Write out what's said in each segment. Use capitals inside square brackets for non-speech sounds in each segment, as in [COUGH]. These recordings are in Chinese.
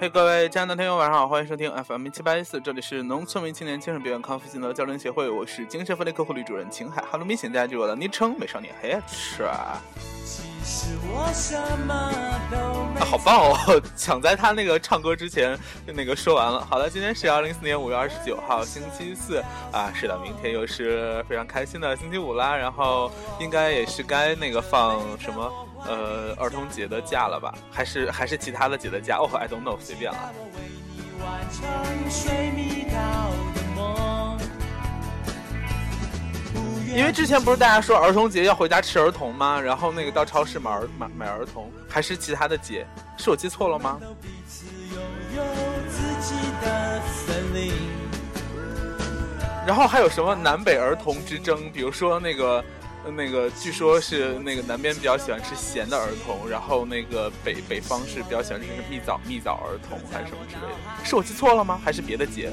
嘿，各位亲爱的听友，晚上好，欢迎收听 FM 七八一四，这里是农村为青年精神病院康复心得交流协会，我是精神分裂科护理主任秦海。哈喽明显大家记住我的昵称美少年嘿吃啊，好棒哦！[LAUGHS] 抢在他那个唱歌之前，就那个说完了。好了，今天是二零四年五月二十九号，星期四啊，是的，明天又是非常开心的星期五啦。然后应该也是该那个放什么。呃，儿童节的假了吧？还是还是其他的节的假？哦，I don't know，随便了。因为之前不是大家说儿童节要回家吃儿童吗？然后那个到超市买儿买买儿童，还是其他的节？是我记错了吗？然后还有什么南北儿童之争？比如说那个。那个据说是那个南边比较喜欢吃咸的儿童，然后那个北北方是比较喜欢吃蜜枣蜜枣儿童还是什么之类的，是我记错了吗？还是别的节？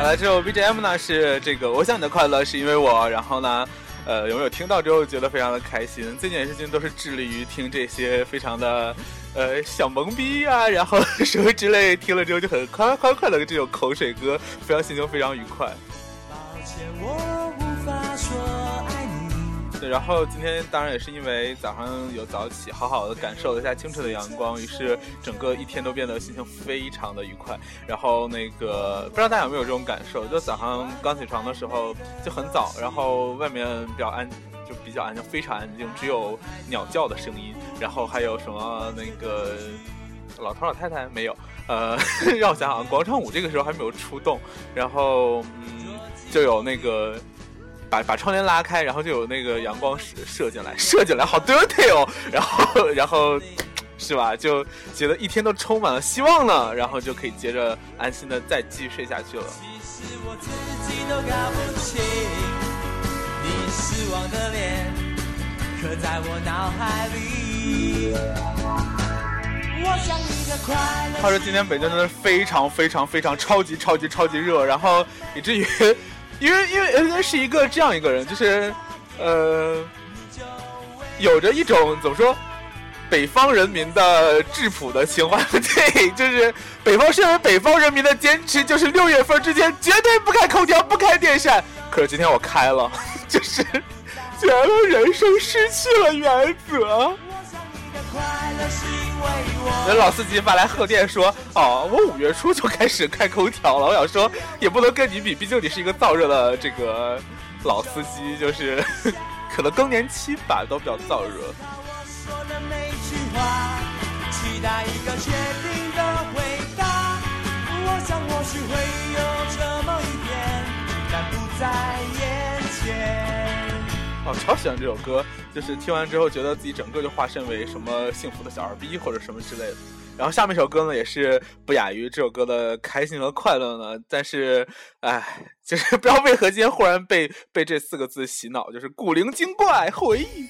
好了，这首 BGM 呢是这个，我想你的快乐是因为我。然后呢，呃，有没有听到之后觉得非常的开心？最近也是最近都是致力于听这些非常的呃小懵逼啊，然后 [LAUGHS] 什么之类，听了之后就很快快快乐的这种口水歌，非常心情非常愉快。抱歉，我无法说。对，然后今天当然也是因为早上有早起，好好的感受了一下清澈的阳光，于是整个一天都变得心情非常的愉快。然后那个不知道大家有没有这种感受，就早上刚起床的时候就很早，然后外面比较安，就比较安静，非常安静，只有鸟叫的声音，然后还有什么那个老头老太太没有，呃，[LAUGHS] 让我想想，广场舞这个时候还没有出动，然后嗯，就有那个。把把窗帘拉开，然后就有那个阳光射射进来，射进来，好 dirty 哦。然后，然后，是吧？就觉得一天都充满了希望了，然后就可以接着安心的再继续睡下去了。话说今天北京真的非常非常非常超级超级超级热，然后以至于。因为因为恩恩是一个这样一个人，就是，呃，有着一种怎么说，北方人民的质朴的情怀。对，就是北方身为北方人民的坚持，就是六月份之前绝对不开空调、不开电扇。可是今天我开了，[LAUGHS] 就是觉得人生失去了原则。我想你的快乐是那老司机发来贺电说：“哦，我五月初就开始开空调了。”我想说，也不能跟你比，毕竟你是一个燥热的这个老司机，就是 [LAUGHS] 可能更年期吧，都比较燥热。在意哦，超喜欢这首歌，就是听完之后觉得自己整个就化身为什么幸福的小二逼或者什么之类的。然后下面一首歌呢，也是不亚于这首歌的开心和快乐呢。但是，哎，就是不知道为何今天忽然被被这四个字洗脑，就是古灵精怪回忆。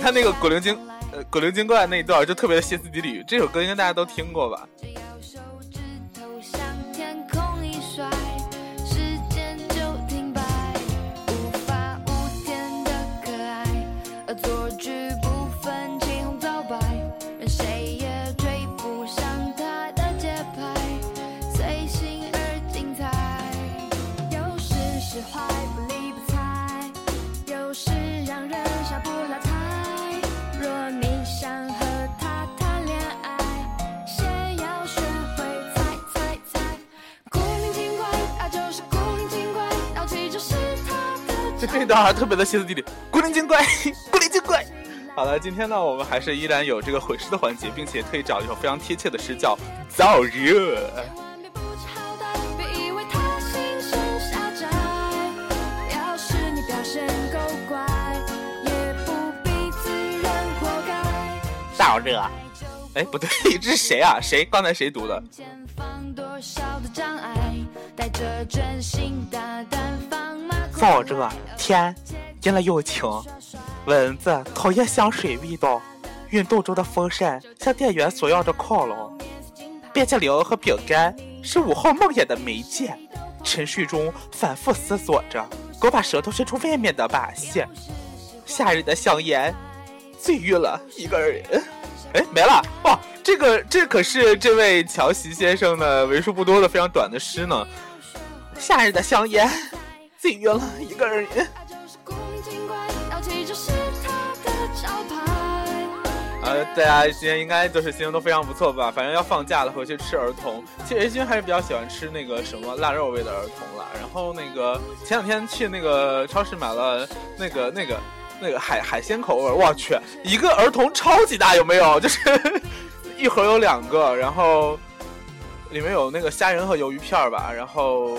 他那个古灵精呃古灵精怪那一段就特别的歇斯底里，这首歌应该大家都听过吧？这段还特别的歇斯底里，古灵精怪，[LAUGHS] 古灵精怪。好了，今天呢，我们还是依然有这个毁尸的环节，并且特意找一首非常贴切的诗，叫燥热。燥热。哎，不对，这是谁啊？谁？刚才谁读的？燥热天阴了又晴，蚊子讨厌香水味道，运动中的风扇向电源索要着靠拢，冰淇淋和饼干是五号梦魇的媒介，沉睡中反复思索着狗把舌头伸出外面的把戏，夏日的香烟醉晕了一个人。哎，没了哇！这个这可是这位乔席先生的为数不多的非常短的诗呢。夏日的香烟，醉晕了一个人。呃，大家今天应该就是心情都非常不错吧？反正要放假了，回去吃儿童。其实 A 君还是比较喜欢吃那个什么腊肉味的儿童了。然后那个前两天去那个超市买了那个那个。那个海海鲜口味，我去，一个儿童超级大，有没有？就是 [LAUGHS] 一盒有两个，然后里面有那个虾仁和鱿鱼片吧，然后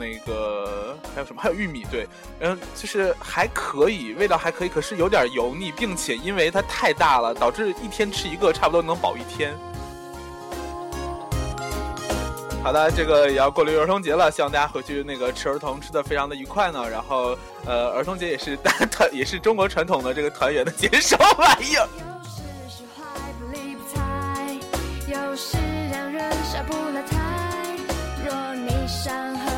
那个还有什么？还有玉米，对，嗯，就是还可以，味道还可以，可是有点油腻，并且因为它太大了，导致一天吃一个差不多能饱一天。好的，这个也要过了儿童节了，希望大家回去那个吃儿童吃的非常的愉快呢。然后，呃，儿童节也是大团，也是中国传统的这个团圆的节，什么玩意儿？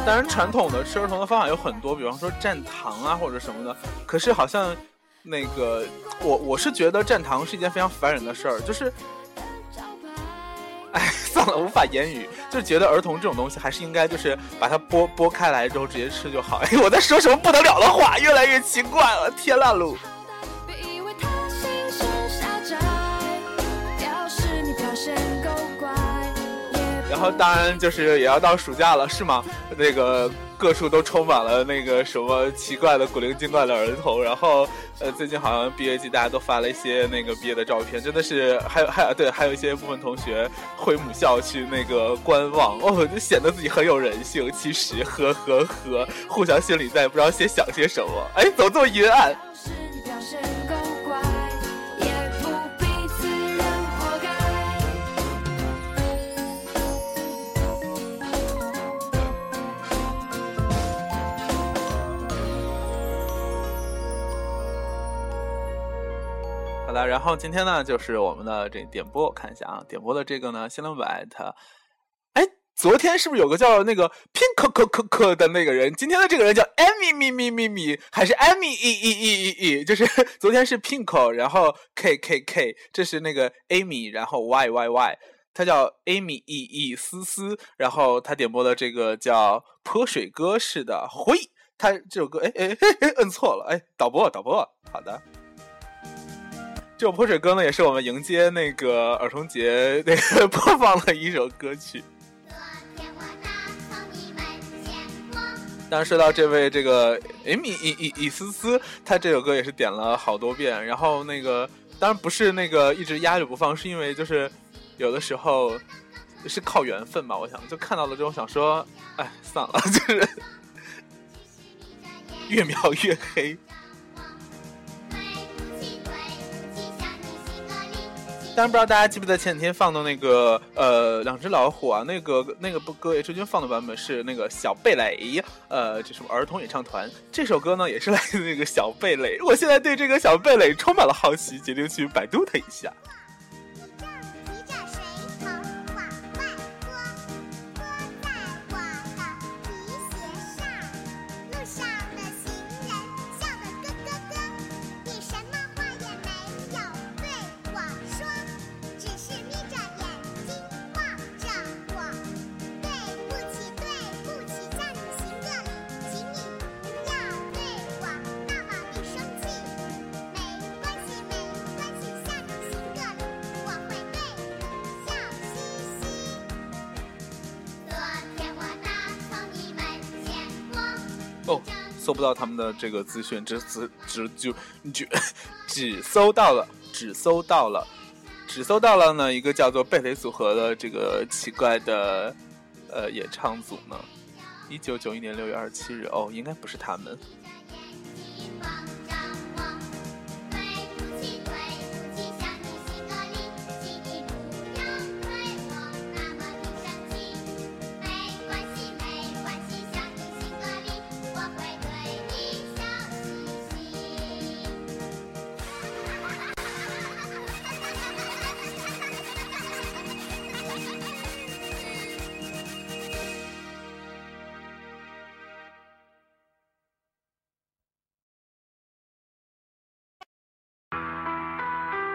当然，传统的吃儿童的方法有很多，比方说蘸糖啊或者什么的。可是好像那个我我是觉得蘸糖是一件非常烦人的事儿，就是。哎，[LAUGHS] 算了，无法言语，就觉得儿童这种东西还是应该就是把它剥剥开来之后直接吃就好。哎，我在说什么不得了的话，越来越奇怪了，天啦噜！然后当然就是也要到暑假了，是吗？那个。各处都充满了那个什么奇怪的古灵精怪的儿童，然后，呃，最近好像毕业季大家都发了一些那个毕业的照片，真的是还有还有对，还有一些部分同学回母校去那个观望，哦，就显得自己很有人性。其实，呵呵呵，互相心里在不知道先想些什么，哎，怎么这么阴暗？然后今天呢，就是我们的这点播，我看一下啊，点播的这个呢，新浪百特，哎，昨天是不是有个叫那个 pink 可可可的那个人？今天的这个人叫 amy 咪咪咪咪，还是 amy e e e e e？就是 [LAUGHS] 昨天是 pink，然后 k k k，这是那个 amy，然后 y y y，他叫 amy e e 思思，然后他点播的这个叫泼水歌似的，回，他这首歌，哎哎哎，摁错了，哎，导播导播，好的。这首泼水歌呢，也是我们迎接那个儿童节那个 [LAUGHS] 播放的一首歌曲。当然说到这位这个艾米伊伊伊思思，他这首歌也是点了好多遍。然后那个当然不是那个一直压着不放，是因为就是有的时候是靠缘分吧。我想就看到了之后想说，哎，算了，[LAUGHS] 就是越描越黑。但是不知道大家记不记得前几天放的那个呃两只老虎啊，那个那个不歌也周军放的版本是那个小贝蕾，呃这什么儿童演唱团，这首歌呢也是来自那个小贝蕾，我现在对这个小贝蕾充满了好奇，决定去百度它一下。搜不到他们的这个资讯，只只只就就 [LAUGHS] 只搜到了，只搜到了，只搜到了呢一个叫做贝雷组合的这个奇怪的呃演唱组呢。一九九一年六月二十七日，哦，应该不是他们。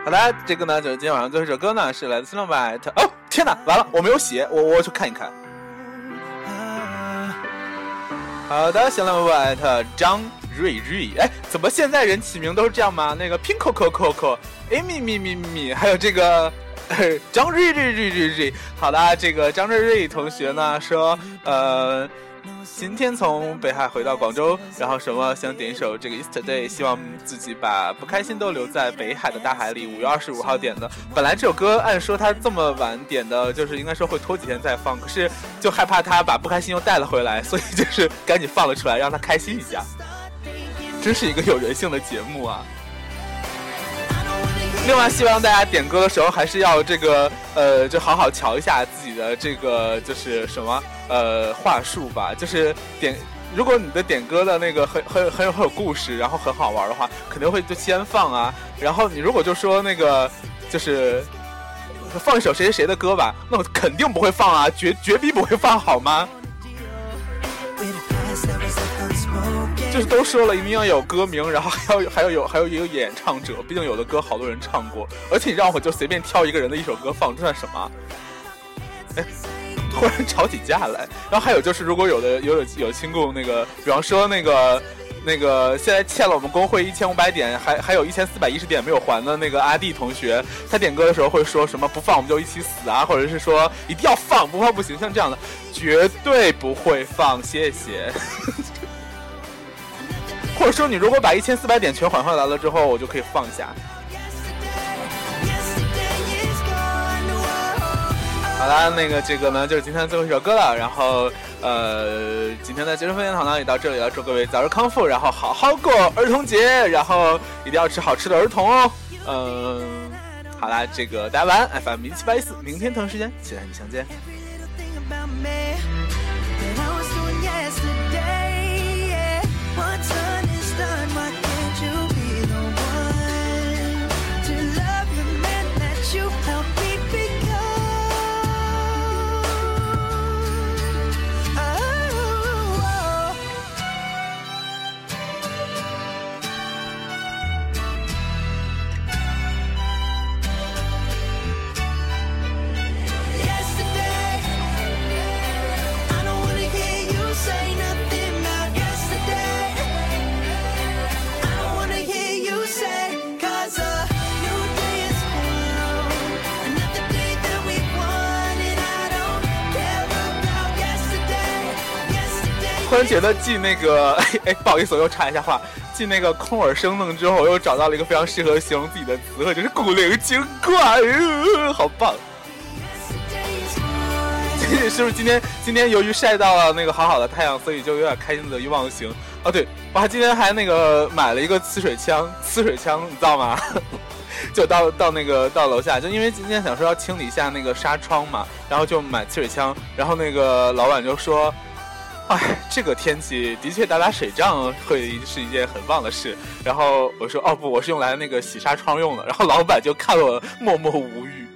好的，这个呢就是今天晚上最后一首歌呢，是来自 s n o w White。哦，天哪，完了，我没有写，我我去看一看。好的 s n o w White 张瑞瑞，哎，怎么现在人起名都是这样吗？那个 Pink Coco Coco，哎咪咪咪咪，还有这个张瑞瑞瑞瑞瑞。好的，这个张瑞瑞同学呢说，呃。今天从北海回到广州，然后什么想点一首这个 Yesterday，希望自己把不开心都留在北海的大海里。五月二十五号点的，本来这首歌按说他这么晚点的，就是应该说会拖几天再放，可是就害怕他把不开心又带了回来，所以就是赶紧放了出来，让他开心一下。真是一个有人性的节目啊！另外，希望大家点歌的时候还是要这个呃，就好好瞧一下自己的这个就是什么呃话术吧。就是点，如果你的点歌的那个很很很有很有故事，然后很好玩的话，肯定会就先放啊。然后你如果就说那个就是放一首谁谁谁的歌吧，那我肯定不会放啊，绝绝逼不会放，好吗？就是都说了，一定要有歌名，然后还要 [LAUGHS] 还要有还有一个演唱者，毕竟有的歌好多人唱过，而且你让我就随便挑一个人的一首歌放，这算什么？哎，突然吵起架来。然后还有就是，如果有的有有有亲故那个，比方说那个那个现在欠了我们工会一千五百点，还还有一千四百一十点没有还的那个阿弟同学，他点歌的时候会说什么不放我们就一起死啊，或者是说一定要放不放不行，像这样的绝对不会放，谢谢。[LAUGHS] 或者说，你如果把一千四百点全还回来了之后，我就可以放下。好啦，那个这个呢，就是今天的最后一首歌了。然后，呃，今天的节日分享堂呢也到这里了。祝各位早日康复，然后好好过儿童节，然后一定要吃好吃的儿童哦。嗯，好啦，这个大家晚安，FM 一七八一四，明天同一时间期待你相见。然觉得记那个，[LAUGHS] 哎，不好意思，我又插一下话。记那个空耳生愣之后，我又找到了一个非常适合形容自己的词汇，就是古灵精怪，好棒！[LAUGHS] 是不是今天今天由于晒到了那个好好的太阳，所以就有点开心得意忘形？哦，对，我还今天还那个买了一个呲水枪，呲水枪你知道吗？[LAUGHS] 就到到那个到楼下，就因为今天想说要清理一下那个纱窗嘛，然后就买呲水枪，然后那个老板就说。哎，这个天气的确打打水仗会是一件很棒的事。然后我说，哦不，我是用来那个洗纱窗用的。然后老板就看了我默默无语。